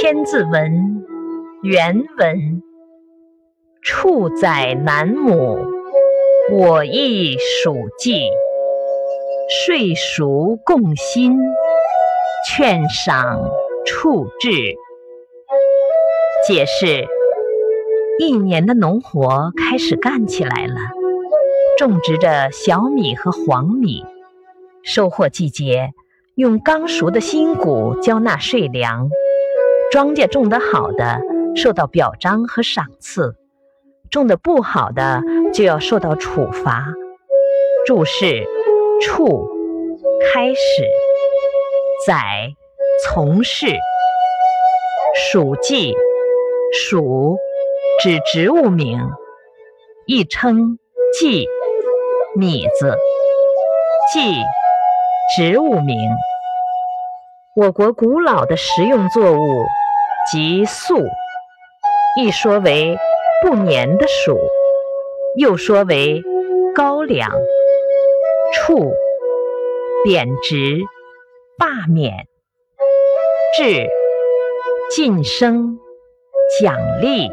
千字文》原文：处宰南亩，我亦属稷。岁熟共薪，劝赏处置。解释：一年的农活开始干起来了，种植着小米和黄米。收获季节，用刚熟的新谷交纳税粮。庄稼种得好的受到表彰和赏赐，种得不好的就要受到处罚。注释：处开始，载从事，黍稷黍指植物名，亦称稷米子，稷植物名。我国古老的食用作物。即粟，一说为不粘的黍，又说为高粱。处，贬值、罢免。至，晋升、奖励。